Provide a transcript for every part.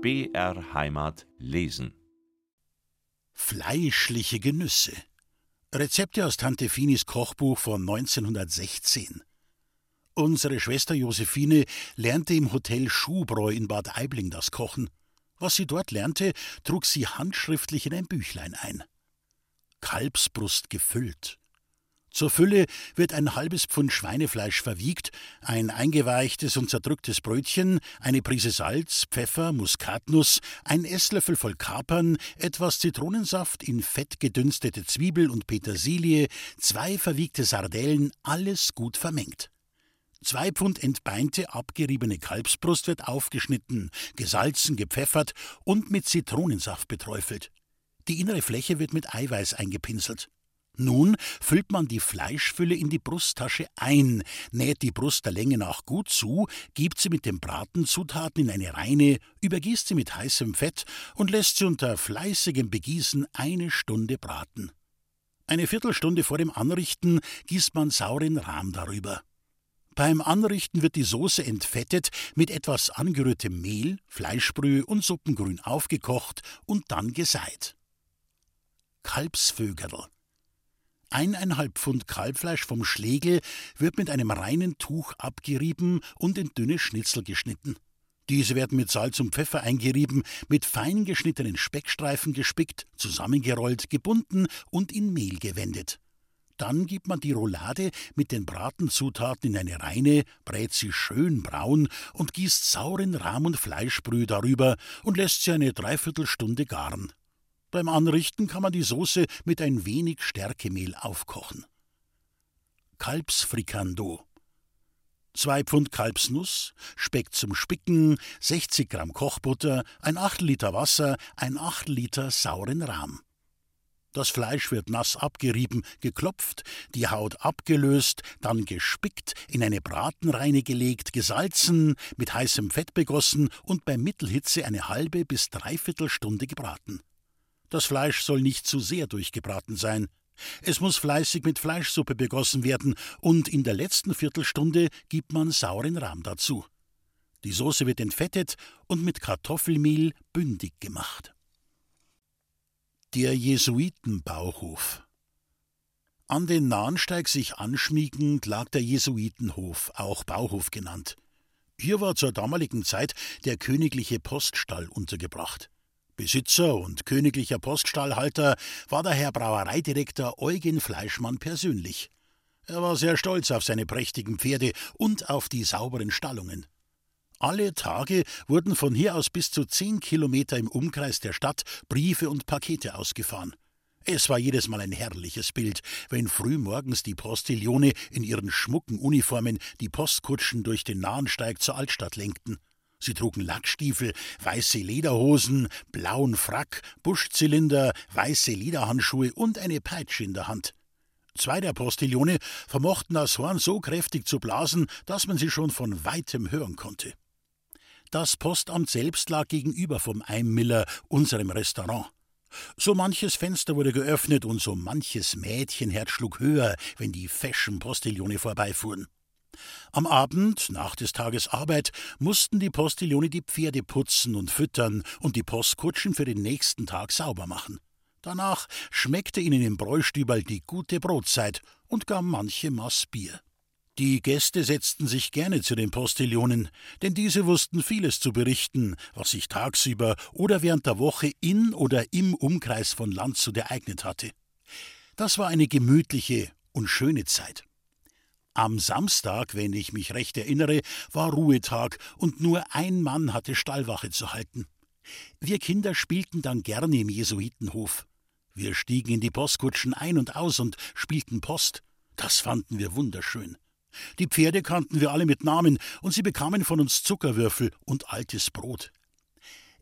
BR Heimat lesen. Fleischliche Genüsse. Rezepte aus Tante Finis Kochbuch von 1916. Unsere Schwester Josephine lernte im Hotel Schuhbräu in Bad Aibling das Kochen. Was sie dort lernte, trug sie handschriftlich in ein Büchlein ein. Kalbsbrust gefüllt. Zur Fülle wird ein halbes Pfund Schweinefleisch verwiegt, ein eingeweichtes und zerdrücktes Brötchen, eine Prise Salz, Pfeffer, Muskatnuss, ein Esslöffel voll Kapern, etwas Zitronensaft, in Fett gedünstete Zwiebel und Petersilie, zwei verwiegte Sardellen, alles gut vermengt. Zwei Pfund entbeinte, abgeriebene Kalbsbrust wird aufgeschnitten, gesalzen, gepfeffert und mit Zitronensaft beträufelt. Die innere Fläche wird mit Eiweiß eingepinselt. Nun füllt man die Fleischfülle in die Brusttasche ein, näht die Brust der Länge nach gut zu, gibt sie mit den Bratenzutaten in eine Reine, übergießt sie mit heißem Fett und lässt sie unter fleißigem Begießen eine Stunde braten. Eine Viertelstunde vor dem Anrichten gießt man sauren Rahm darüber. Beim Anrichten wird die Soße entfettet, mit etwas angerührtem Mehl, Fleischbrühe und Suppengrün aufgekocht und dann geseit. Kalbsvögerl Eineinhalb Pfund Kalbfleisch vom Schlegel wird mit einem reinen Tuch abgerieben und in dünne Schnitzel geschnitten. Diese werden mit Salz und Pfeffer eingerieben, mit fein geschnittenen Speckstreifen gespickt, zusammengerollt, gebunden und in Mehl gewendet. Dann gibt man die Roulade mit den Bratenzutaten in eine Reine, brät sie schön braun und gießt sauren Rahm- und Fleischbrühe darüber und lässt sie eine Dreiviertelstunde garen. Beim Anrichten kann man die Soße mit ein wenig Stärkemehl aufkochen. Kalbsfrikando. Zwei Pfund Kalbsnuss, Speck zum Spicken, 60 Gramm Kochbutter, ein Achtel Liter Wasser, ein Achtel Liter sauren Rahm. Das Fleisch wird nass abgerieben, geklopft, die Haut abgelöst, dann gespickt, in eine Bratenreine gelegt, gesalzen, mit heißem Fett begossen und bei Mittelhitze eine halbe bis dreiviertel Stunde gebraten. Das Fleisch soll nicht zu sehr durchgebraten sein. Es muss fleißig mit Fleischsuppe begossen werden, und in der letzten Viertelstunde gibt man sauren Rahm dazu. Die Soße wird entfettet und mit Kartoffelmehl bündig gemacht. Der Jesuitenbauhof An den Nahensteig sich anschmiegend lag der Jesuitenhof, auch Bauhof genannt. Hier war zur damaligen Zeit der königliche Poststall untergebracht. Besitzer und königlicher Poststallhalter war der Herr Brauereidirektor Eugen Fleischmann persönlich. Er war sehr stolz auf seine prächtigen Pferde und auf die sauberen Stallungen. Alle Tage wurden von hier aus bis zu zehn Kilometer im Umkreis der Stadt Briefe und Pakete ausgefahren. Es war jedes Mal ein herrliches Bild, wenn frühmorgens die Postillone in ihren schmucken Uniformen die Postkutschen durch den Nahensteig zur Altstadt lenkten. Sie trugen Lackstiefel, weiße Lederhosen, blauen Frack, Buschzylinder, weiße Lederhandschuhe und eine Peitsche in der Hand. Zwei der Postillone vermochten das Horn so kräftig zu blasen, dass man sie schon von weitem hören konnte. Das Postamt selbst lag gegenüber vom Eimmiller, unserem Restaurant. So manches Fenster wurde geöffnet und so manches Mädchenherz schlug höher, wenn die feschen Postillone vorbeifuhren. Am Abend, nach des Tages Arbeit, mussten die Postillone die Pferde putzen und füttern und die Postkutschen für den nächsten Tag sauber machen. Danach schmeckte ihnen im Bräustüberl die gute Brotzeit und gar manche Maß Bier. Die Gäste setzten sich gerne zu den Postillonen, denn diese wussten vieles zu berichten, was sich tagsüber oder während der Woche in oder im Umkreis von Landshut ereignet hatte. Das war eine gemütliche und schöne Zeit. Am Samstag, wenn ich mich recht erinnere, war Ruhetag und nur ein Mann hatte Stallwache zu halten. Wir Kinder spielten dann gerne im Jesuitenhof. Wir stiegen in die Postkutschen ein und aus und spielten Post. Das fanden wir wunderschön. Die Pferde kannten wir alle mit Namen, und sie bekamen von uns Zuckerwürfel und altes Brot.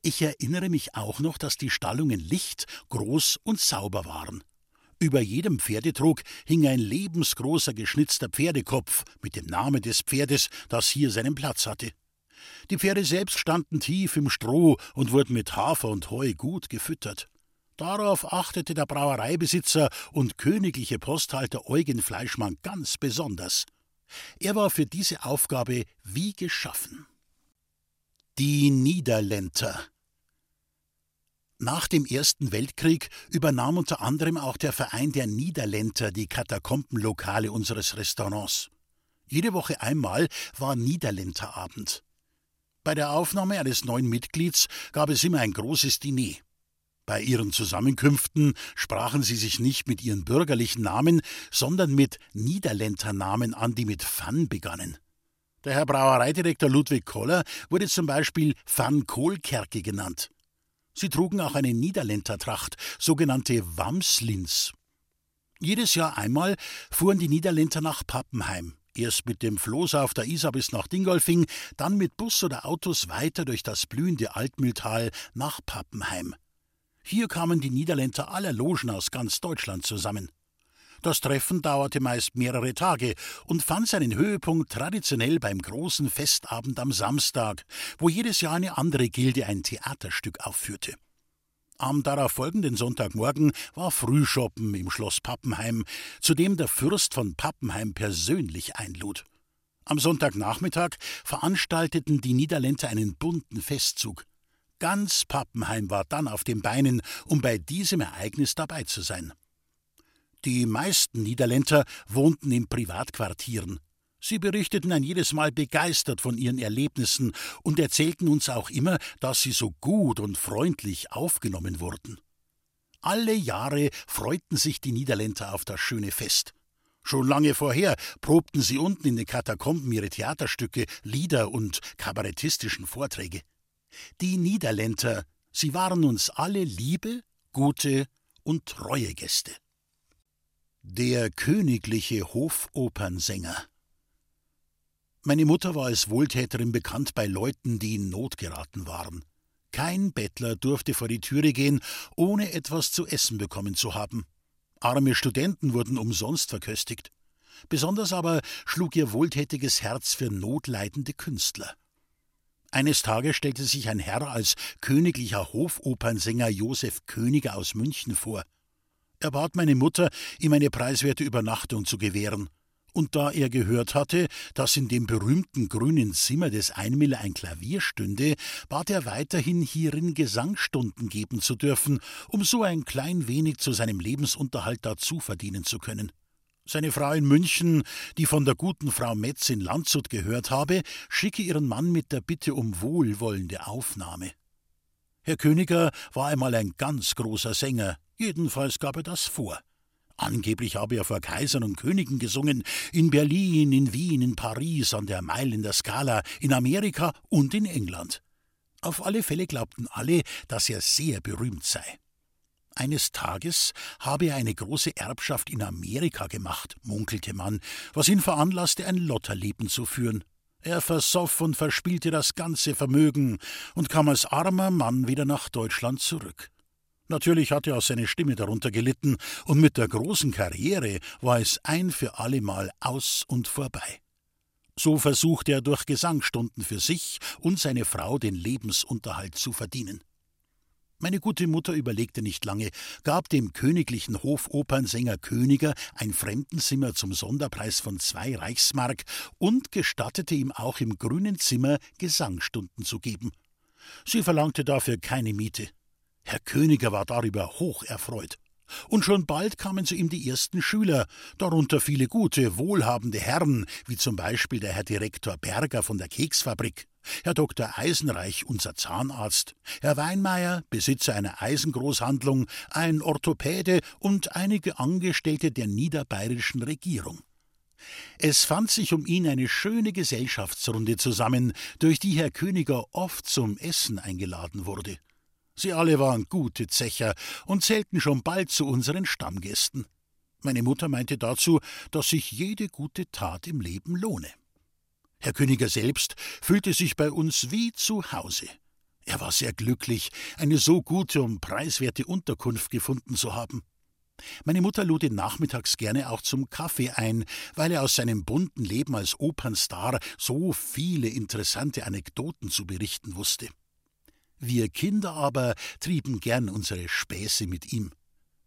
Ich erinnere mich auch noch, dass die Stallungen licht, groß und sauber waren. Über jedem Pferdetrog hing ein lebensgroßer geschnitzter Pferdekopf mit dem Namen des Pferdes, das hier seinen Platz hatte. Die Pferde selbst standen tief im Stroh und wurden mit Hafer und Heu gut gefüttert. Darauf achtete der Brauereibesitzer und königliche Posthalter Eugen Fleischmann ganz besonders. Er war für diese Aufgabe wie geschaffen. Die Niederländer Nach dem Ersten Weltkrieg übernahm unter anderem auch der Verein der Niederländer die Katakombenlokale unseres Restaurants. Jede Woche einmal war Niederländerabend. Bei der Aufnahme eines neuen Mitglieds gab es immer ein großes Diner. Bei ihren Zusammenkünften sprachen sie sich nicht mit ihren bürgerlichen Namen, sondern mit Niederländernamen an, die mit Van begannen. Der Herr Brauereidirektor Ludwig Koller wurde zum Beispiel Van Kohlkerke genannt. Sie trugen auch eine Niederländertracht, sogenannte Wamslins. Jedes Jahr einmal fuhren die Niederländer nach Pappenheim. Erst mit dem Floß auf der Isar bis nach Dingolfing, dann mit Bus oder Autos weiter durch das blühende Altmühltal nach Pappenheim. Hier kamen die Niederländer aller Logen aus ganz Deutschland zusammen. Das Treffen dauerte meist mehrere Tage und fand seinen Höhepunkt traditionell beim großen Festabend am Samstag, wo jedes Jahr eine andere Gilde ein Theaterstück aufführte. Am darauf folgenden Sonntagmorgen war Frühschoppen im Schloss Pappenheim, zu dem der Fürst von Pappenheim persönlich einlud. Am Sonntagnachmittag veranstalteten die Niederländer einen bunten Festzug. Ganz Pappenheim war dann auf den Beinen, um bei diesem Ereignis dabei zu sein. Die meisten Niederländer wohnten in Privatquartieren. Sie berichteten ein jedes Mal begeistert von ihren Erlebnissen und erzählten uns auch immer, dass sie so gut und freundlich aufgenommen wurden. Alle Jahre freuten sich die Niederländer auf das schöne Fest. Schon lange vorher probten sie unten in den Katakomben ihre Theaterstücke, Lieder und kabarettistischen Vorträge. Die Niederländer, sie waren uns alle liebe, gute und treue Gäste. Der königliche Hofopernsänger. Meine Mutter war als Wohltäterin bekannt bei Leuten, die in Not geraten waren. Kein Bettler durfte vor die Türe gehen, ohne etwas zu essen bekommen zu haben. Arme Studenten wurden umsonst verköstigt. Besonders aber schlug ihr wohltätiges Herz für notleidende Künstler. Eines Tages stellte sich ein Herr als königlicher Hofopernsänger Josef Königer aus München vor. Er bat meine Mutter, ihm eine preiswerte Übernachtung zu gewähren. Und da er gehört hatte, dass in dem berühmten grünen Zimmer des Einmiller ein Klavier stünde, bat er weiterhin hierin Gesangsstunden geben zu dürfen, um so ein klein wenig zu seinem Lebensunterhalt dazu verdienen zu können. Seine Frau in München, die von der guten Frau Metz in Landshut gehört habe, schicke ihren Mann mit der Bitte um wohlwollende Aufnahme. Herr Königer war einmal ein ganz großer Sänger, Jedenfalls gab er das vor. Angeblich habe er vor Kaisern und Königen gesungen, in Berlin, in Wien, in Paris, an der Mailänder Skala, in Amerika und in England. Auf alle Fälle glaubten alle, dass er sehr berühmt sei. Eines Tages habe er eine große Erbschaft in Amerika gemacht, munkelte man, was ihn veranlasste, ein Lotterleben zu führen. Er versoff und verspielte das ganze Vermögen und kam als armer Mann wieder nach Deutschland zurück. Natürlich hatte auch seine Stimme darunter gelitten, und mit der großen Karriere war es ein für allemal aus und vorbei. So versuchte er durch Gesangstunden für sich und seine Frau den Lebensunterhalt zu verdienen. Meine gute Mutter überlegte nicht lange, gab dem königlichen Hofopernsänger Königer ein Fremdenzimmer zum Sonderpreis von zwei Reichsmark und gestattete ihm auch im grünen Zimmer Gesangstunden zu geben. Sie verlangte dafür keine Miete. Herr Königer war darüber hoch erfreut. Und schon bald kamen zu ihm die ersten Schüler, darunter viele gute, wohlhabende Herren, wie zum Beispiel der Herr Direktor Berger von der Keksfabrik, Herr Dr. Eisenreich, unser Zahnarzt, Herr Weinmeier, Besitzer einer Eisengroßhandlung, ein Orthopäde und einige Angestellte der niederbayerischen Regierung. Es fand sich um ihn eine schöne Gesellschaftsrunde zusammen, durch die Herr Königer oft zum Essen eingeladen wurde. Sie alle waren gute Zecher und zählten schon bald zu unseren Stammgästen. Meine Mutter meinte dazu, dass sich jede gute Tat im Leben lohne. Herr Königer selbst fühlte sich bei uns wie zu Hause. Er war sehr glücklich, eine so gute und preiswerte Unterkunft gefunden zu haben. Meine Mutter lud ihn nachmittags gerne auch zum Kaffee ein, weil er aus seinem bunten Leben als Opernstar so viele interessante Anekdoten zu berichten wusste. Wir Kinder aber trieben gern unsere Späße mit ihm.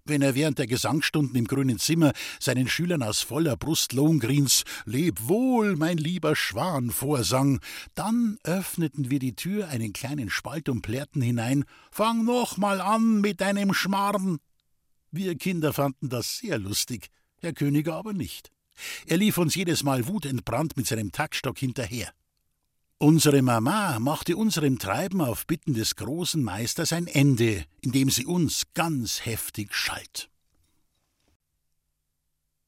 Wenn er während der Gesangsstunden im grünen Zimmer seinen Schülern aus voller Brust Lohngrins Leb wohl, mein lieber Schwan vorsang, dann öffneten wir die Tür einen kleinen Spalt und plärrten hinein Fang noch mal an mit deinem Schmarrn. Wir Kinder fanden das sehr lustig, Herr Königer aber nicht. Er lief uns jedes Mal wutentbrannt mit seinem Taktstock hinterher. Unsere Mama machte unserem Treiben auf Bitten des großen Meisters ein Ende, indem sie uns ganz heftig schalt.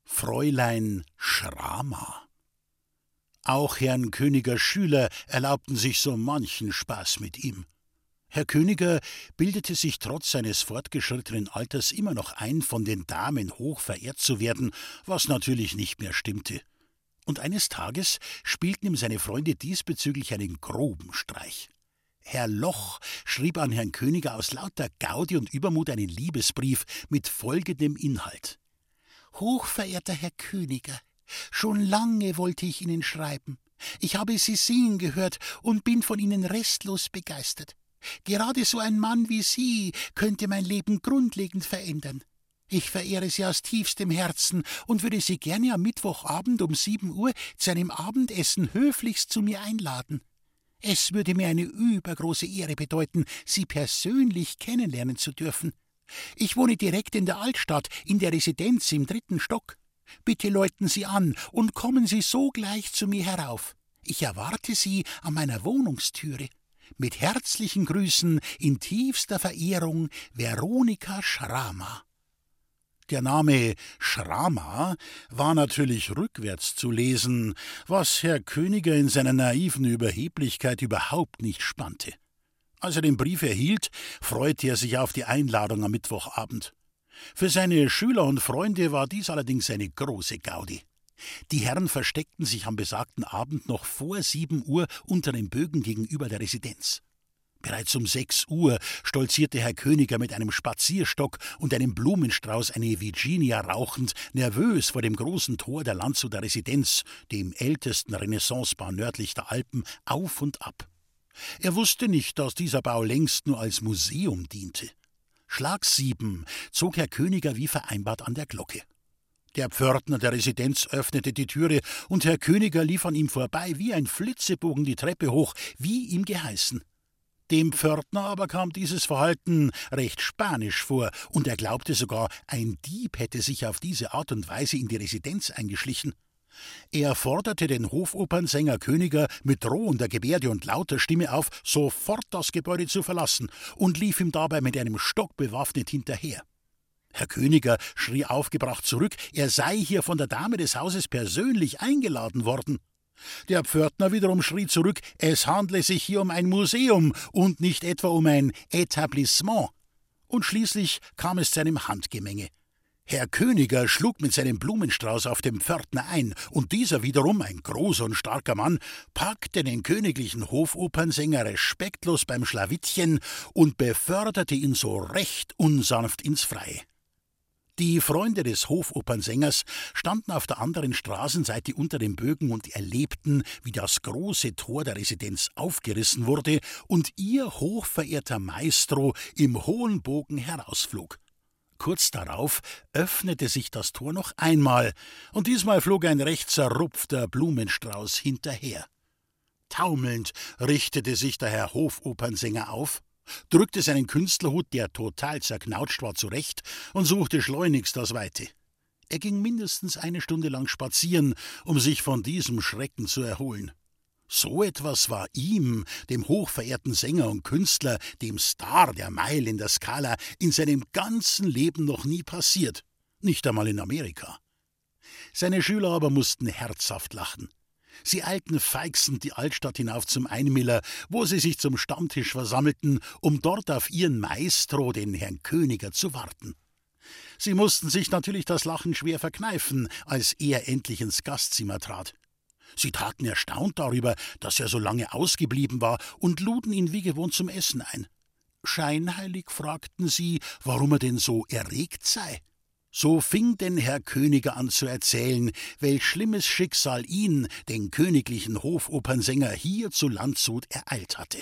Fräulein Schrama. Auch Herrn Königer Schüler erlaubten sich so manchen Spaß mit ihm. Herr Königer bildete sich trotz seines fortgeschrittenen Alters immer noch ein, von den Damen hoch verehrt zu werden, was natürlich nicht mehr stimmte und eines Tages spielten ihm seine Freunde diesbezüglich einen groben Streich. Herr Loch schrieb an Herrn Königer aus lauter Gaudi und Übermut einen Liebesbrief mit folgendem Inhalt. Hochverehrter Herr Königer, schon lange wollte ich Ihnen schreiben. Ich habe Sie singen gehört und bin von Ihnen restlos begeistert. Gerade so ein Mann wie Sie könnte mein Leben grundlegend verändern. Ich verehre Sie aus tiefstem Herzen und würde Sie gerne am Mittwochabend um sieben Uhr zu einem Abendessen höflichst zu mir einladen. Es würde mir eine übergroße Ehre bedeuten, Sie persönlich kennenlernen zu dürfen. Ich wohne direkt in der Altstadt, in der Residenz im dritten Stock. Bitte läuten Sie an und kommen Sie sogleich zu mir herauf. Ich erwarte Sie an meiner Wohnungstüre. Mit herzlichen Grüßen in tiefster Verehrung Veronika Schrama. Der Name Schrama war natürlich rückwärts zu lesen, was Herr Königer in seiner naiven Überheblichkeit überhaupt nicht spannte. Als er den Brief erhielt, freute er sich auf die Einladung am Mittwochabend. Für seine Schüler und Freunde war dies allerdings eine große Gaudi. Die Herren versteckten sich am besagten Abend noch vor sieben Uhr unter den Bögen gegenüber der Residenz. Bereits um sechs Uhr stolzierte Herr Königer mit einem Spazierstock und einem Blumenstrauß eine Virginia rauchend, nervös vor dem großen Tor der Landshuter Residenz, dem ältesten Renaissancebau nördlich der Alpen, auf und ab. Er wusste nicht, dass dieser Bau längst nur als Museum diente. Schlag sieben zog Herr Königer wie vereinbart an der Glocke. Der Pförtner der Residenz öffnete die Türe, und Herr Königer lief an ihm vorbei wie ein Flitzebogen die Treppe hoch, wie ihm geheißen. Dem Pförtner aber kam dieses Verhalten recht spanisch vor, und er glaubte sogar, ein Dieb hätte sich auf diese Art und Weise in die Residenz eingeschlichen. Er forderte den Hofopernsänger Königer mit drohender Gebärde und lauter Stimme auf, sofort das Gebäude zu verlassen, und lief ihm dabei mit einem Stock bewaffnet hinterher. Herr Königer schrie aufgebracht zurück, er sei hier von der Dame des Hauses persönlich eingeladen worden. Der Pförtner wiederum schrie zurück, es handle sich hier um ein Museum und nicht etwa um ein Etablissement. Und schließlich kam es zu einem Handgemenge. Herr Königer schlug mit seinem Blumenstrauß auf den Pförtner ein, und dieser wiederum, ein großer und starker Mann, packte den königlichen Hofopernsänger respektlos beim Schlawittchen und beförderte ihn so recht unsanft ins Freie. Die Freunde des Hofopernsängers standen auf der anderen Straßenseite unter den Bögen und erlebten, wie das große Tor der Residenz aufgerissen wurde und ihr hochverehrter Maestro im hohen Bogen herausflog. Kurz darauf öffnete sich das Tor noch einmal, und diesmal flog ein recht zerrupfter Blumenstrauß hinterher. Taumelnd richtete sich der Herr Hofopernsänger auf, drückte seinen Künstlerhut, der total zerknautscht war, zurecht und suchte schleunigst das Weite. Er ging mindestens eine Stunde lang spazieren, um sich von diesem Schrecken zu erholen. So etwas war ihm, dem hochverehrten Sänger und Künstler, dem Star der Meile in der Skala, in seinem ganzen Leben noch nie passiert, nicht einmal in Amerika. Seine Schüler aber mussten herzhaft lachen. Sie eilten feixend die Altstadt hinauf zum Einmiller, wo sie sich zum Stammtisch versammelten, um dort auf ihren Maestro, den Herrn Königer, zu warten. Sie mussten sich natürlich das Lachen schwer verkneifen, als er endlich ins Gastzimmer trat. Sie taten erstaunt darüber, dass er so lange ausgeblieben war, und luden ihn wie gewohnt zum Essen ein. Scheinheilig fragten sie, warum er denn so erregt sei. So fing denn Herr Königer an zu erzählen, welch schlimmes Schicksal ihn, den königlichen Hofopernsänger, hier zu Landshut ereilt hatte.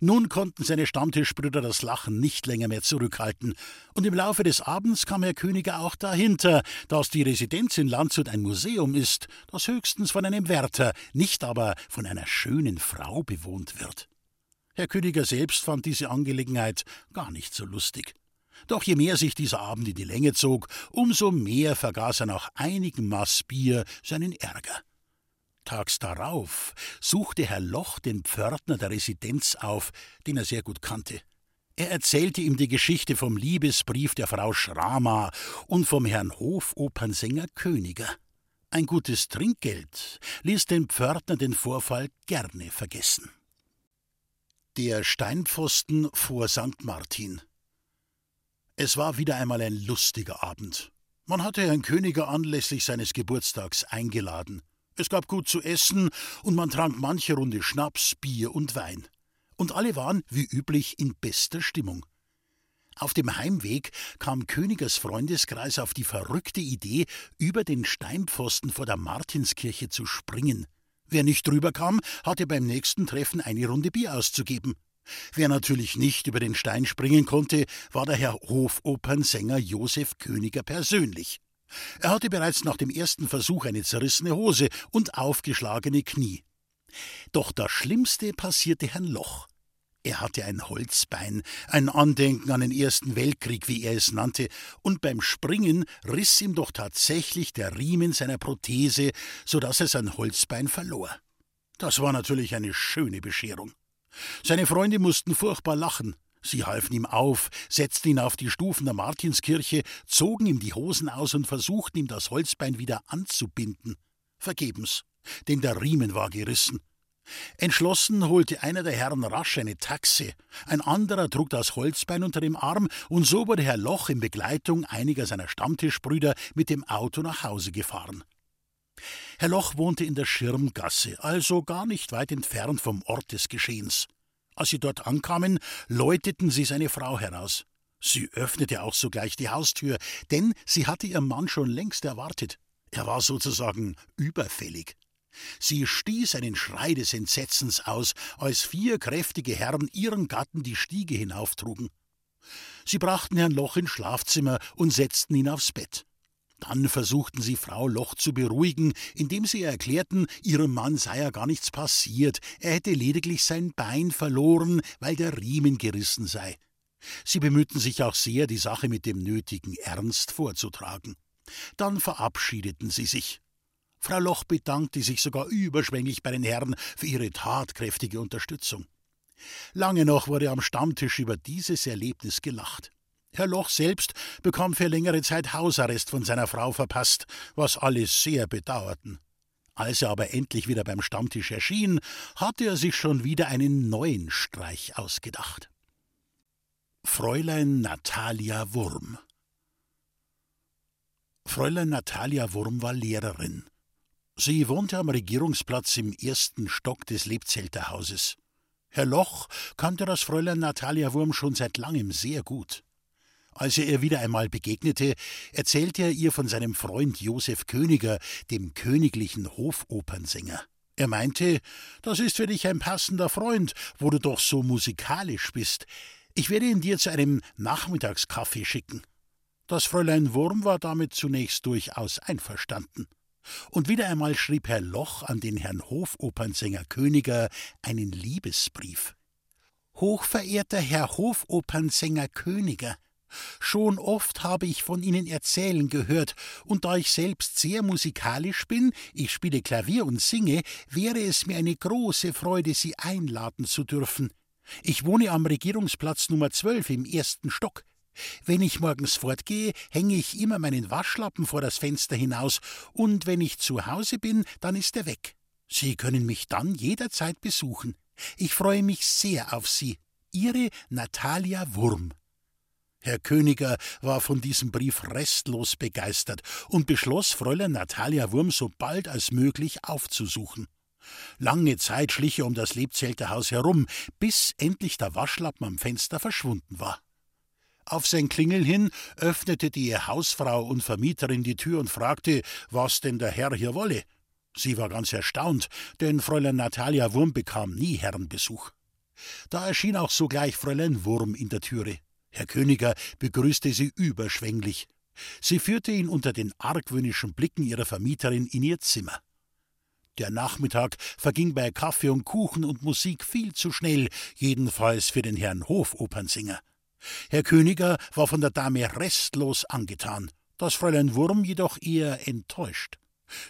Nun konnten seine Stammtischbrüder das Lachen nicht länger mehr zurückhalten, und im Laufe des Abends kam Herr Königer auch dahinter, dass die Residenz in Landshut ein Museum ist, das höchstens von einem Wärter, nicht aber von einer schönen Frau bewohnt wird. Herr Königer selbst fand diese Angelegenheit gar nicht so lustig. Doch je mehr sich dieser Abend in die Länge zog, umso mehr vergaß er nach einigen Maß Bier seinen Ärger. Tags darauf suchte Herr Loch den Pförtner der Residenz auf, den er sehr gut kannte. Er erzählte ihm die Geschichte vom Liebesbrief der Frau Schrama und vom Herrn Hofopernsänger Königer. Ein gutes Trinkgeld ließ den Pförtner den Vorfall gerne vergessen. Der Steinpfosten vor St. Martin. Es war wieder einmal ein lustiger Abend. Man hatte Herrn Königer anlässlich seines Geburtstags eingeladen. Es gab gut zu essen und man trank manche Runde Schnaps, Bier und Wein. Und alle waren, wie üblich, in bester Stimmung. Auf dem Heimweg kam Königers Freundeskreis auf die verrückte Idee, über den Steinpfosten vor der Martinskirche zu springen. Wer nicht drüber kam, hatte beim nächsten Treffen eine Runde Bier auszugeben. Wer natürlich nicht über den Stein springen konnte, war der Herr Hofopernsänger Josef Königer persönlich. Er hatte bereits nach dem ersten Versuch eine zerrissene Hose und aufgeschlagene Knie. Doch das Schlimmste passierte Herrn Loch. Er hatte ein Holzbein, ein Andenken an den Ersten Weltkrieg, wie er es nannte, und beim Springen riss ihm doch tatsächlich der Riemen seiner Prothese, so dass er sein Holzbein verlor. Das war natürlich eine schöne Bescherung. Seine Freunde mussten furchtbar lachen, Sie halfen ihm auf, setzten ihn auf die Stufen der Martinskirche, zogen ihm die Hosen aus und versuchten ihm das Holzbein wieder anzubinden. Vergebens, denn der Riemen war gerissen. Entschlossen holte einer der Herren rasch eine Taxe, ein anderer trug das Holzbein unter dem Arm, und so wurde Herr Loch in Begleitung einiger seiner Stammtischbrüder mit dem Auto nach Hause gefahren. Herr Loch wohnte in der Schirmgasse, also gar nicht weit entfernt vom Ort des Geschehens. Als sie dort ankamen, läuteten sie seine Frau heraus. Sie öffnete auch sogleich die Haustür, denn sie hatte ihren Mann schon längst erwartet. Er war sozusagen überfällig. Sie stieß einen Schrei des Entsetzens aus, als vier kräftige Herren ihren Gatten die Stiege hinauftrugen. Sie brachten Herrn Loch ins Schlafzimmer und setzten ihn aufs Bett. Dann versuchten sie Frau Loch zu beruhigen, indem sie erklärten, ihrem Mann sei ja gar nichts passiert, er hätte lediglich sein Bein verloren, weil der Riemen gerissen sei. Sie bemühten sich auch sehr, die Sache mit dem nötigen Ernst vorzutragen. Dann verabschiedeten sie sich. Frau Loch bedankte sich sogar überschwänglich bei den Herren für ihre tatkräftige Unterstützung. Lange noch wurde am Stammtisch über dieses Erlebnis gelacht. Herr Loch selbst bekam für längere Zeit Hausarrest von seiner Frau verpasst, was alle sehr bedauerten. Als er aber endlich wieder beim Stammtisch erschien, hatte er sich schon wieder einen neuen Streich ausgedacht. Fräulein Natalia Wurm Fräulein Natalia Wurm war Lehrerin. Sie wohnte am Regierungsplatz im ersten Stock des Lebzelterhauses. Herr Loch kannte das Fräulein Natalia Wurm schon seit langem sehr gut. Als er ihr wieder einmal begegnete, erzählte er ihr von seinem Freund Josef Königer, dem königlichen Hofopernsänger. Er meinte, das ist für dich ein passender Freund, wo du doch so musikalisch bist. Ich werde ihn dir zu einem Nachmittagskaffee schicken. Das Fräulein Wurm war damit zunächst durchaus einverstanden. Und wieder einmal schrieb Herr Loch an den Herrn Hofopernsänger Königer einen Liebesbrief. Hochverehrter Herr Hofopernsänger Königer, Schon oft habe ich von Ihnen erzählen gehört, und da ich selbst sehr musikalisch bin, ich spiele Klavier und singe, wäre es mir eine große Freude, Sie einladen zu dürfen. Ich wohne am Regierungsplatz Nummer 12 im ersten Stock. Wenn ich morgens fortgehe, hänge ich immer meinen Waschlappen vor das Fenster hinaus, und wenn ich zu Hause bin, dann ist er weg. Sie können mich dann jederzeit besuchen. Ich freue mich sehr auf Sie. Ihre Natalia Wurm. Herr Königer war von diesem Brief restlos begeistert und beschloss, Fräulein Natalia Wurm so bald als möglich aufzusuchen. Lange Zeit schlich er um das Lebzelterhaus herum, bis endlich der Waschlappen am Fenster verschwunden war. Auf sein Klingel hin öffnete die Hausfrau und Vermieterin die Tür und fragte, was denn der Herr hier wolle. Sie war ganz erstaunt, denn Fräulein Natalia Wurm bekam nie Herrenbesuch. Da erschien auch sogleich Fräulein Wurm in der Türe. Herr Königer begrüßte sie überschwänglich. Sie führte ihn unter den argwöhnischen Blicken ihrer Vermieterin in ihr Zimmer. Der Nachmittag verging bei Kaffee und Kuchen und Musik viel zu schnell, jedenfalls für den Herrn Hofopernsinger. Herr Königer war von der Dame restlos angetan, das Fräulein Wurm jedoch eher enttäuscht.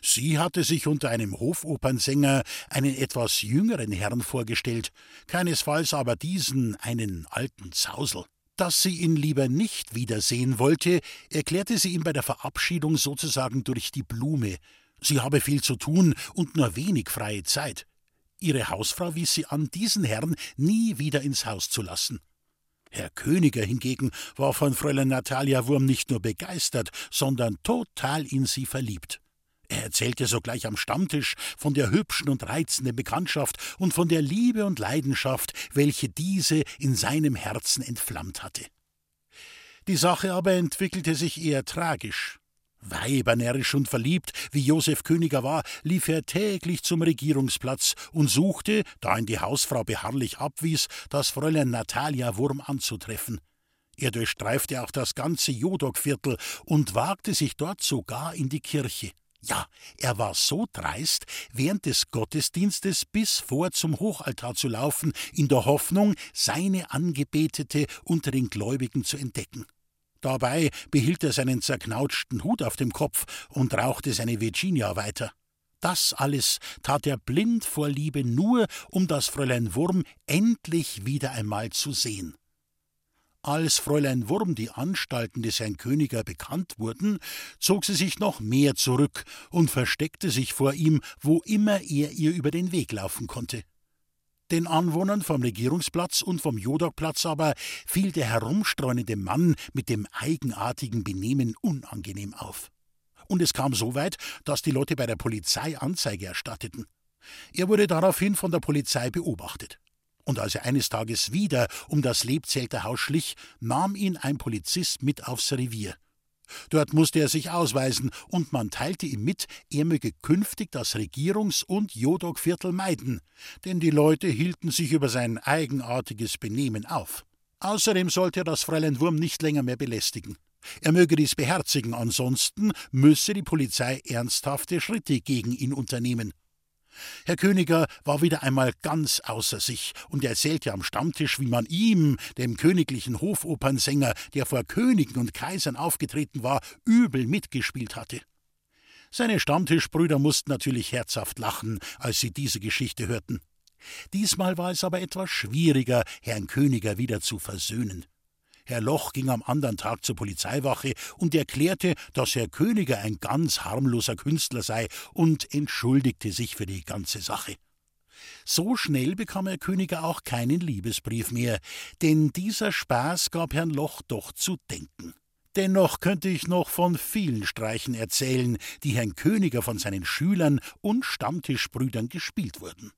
Sie hatte sich unter einem Hofopernsänger einen etwas jüngeren Herrn vorgestellt, keinesfalls aber diesen einen alten Zausel. Dass sie ihn lieber nicht wiedersehen wollte, erklärte sie ihm bei der Verabschiedung sozusagen durch die Blume. Sie habe viel zu tun und nur wenig freie Zeit. Ihre Hausfrau wies sie an, diesen Herrn nie wieder ins Haus zu lassen. Herr Königer hingegen war von Fräulein Natalia Wurm nicht nur begeistert, sondern total in sie verliebt. Er erzählte sogleich am Stammtisch von der hübschen und reizenden Bekanntschaft und von der Liebe und Leidenschaft, welche diese in seinem Herzen entflammt hatte. Die Sache aber entwickelte sich eher tragisch. Weibernärrisch und verliebt, wie Josef Königer war, lief er täglich zum Regierungsplatz und suchte, da ihn die Hausfrau beharrlich abwies, das Fräulein Natalia Wurm anzutreffen. Er durchstreifte auch das ganze Jodokviertel und wagte sich dort sogar in die Kirche. Ja, er war so dreist, während des Gottesdienstes bis vor zum Hochaltar zu laufen, in der Hoffnung, seine Angebetete unter den Gläubigen zu entdecken. Dabei behielt er seinen zerknautschten Hut auf dem Kopf und rauchte seine Virginia weiter. Das alles tat er blind vor Liebe nur, um das Fräulein Wurm endlich wieder einmal zu sehen. Als Fräulein Wurm die Anstalten des Herrn Königer bekannt wurden, zog sie sich noch mehr zurück und versteckte sich vor ihm, wo immer er ihr über den Weg laufen konnte. Den Anwohnern vom Regierungsplatz und vom Jodokplatz aber fiel der herumstreunende Mann mit dem eigenartigen Benehmen unangenehm auf. Und es kam so weit, dass die Leute bei der Polizei Anzeige erstatteten. Er wurde daraufhin von der Polizei beobachtet. Und als er eines Tages wieder um das Lebzelterhaus schlich, nahm ihn ein Polizist mit aufs Revier. Dort musste er sich ausweisen, und man teilte ihm mit, er möge künftig das Regierungs- und Jodokviertel meiden, denn die Leute hielten sich über sein eigenartiges Benehmen auf. Außerdem sollte er das Fräulein Wurm nicht länger mehr belästigen. Er möge dies beherzigen, ansonsten müsse die Polizei ernsthafte Schritte gegen ihn unternehmen. Herr Königer war wieder einmal ganz außer sich und erzählte am Stammtisch, wie man ihm, dem königlichen Hofopernsänger, der vor Königen und Kaisern aufgetreten war, übel mitgespielt hatte. Seine Stammtischbrüder mussten natürlich herzhaft lachen, als sie diese Geschichte hörten. Diesmal war es aber etwas schwieriger, Herrn Königer wieder zu versöhnen. Herr Loch ging am anderen Tag zur Polizeiwache und erklärte, dass Herr Königer ein ganz harmloser Künstler sei und entschuldigte sich für die ganze Sache. So schnell bekam Herr Königer auch keinen Liebesbrief mehr, denn dieser Spaß gab Herrn Loch doch zu denken. Dennoch könnte ich noch von vielen Streichen erzählen, die Herrn Königer von seinen Schülern und Stammtischbrüdern gespielt wurden.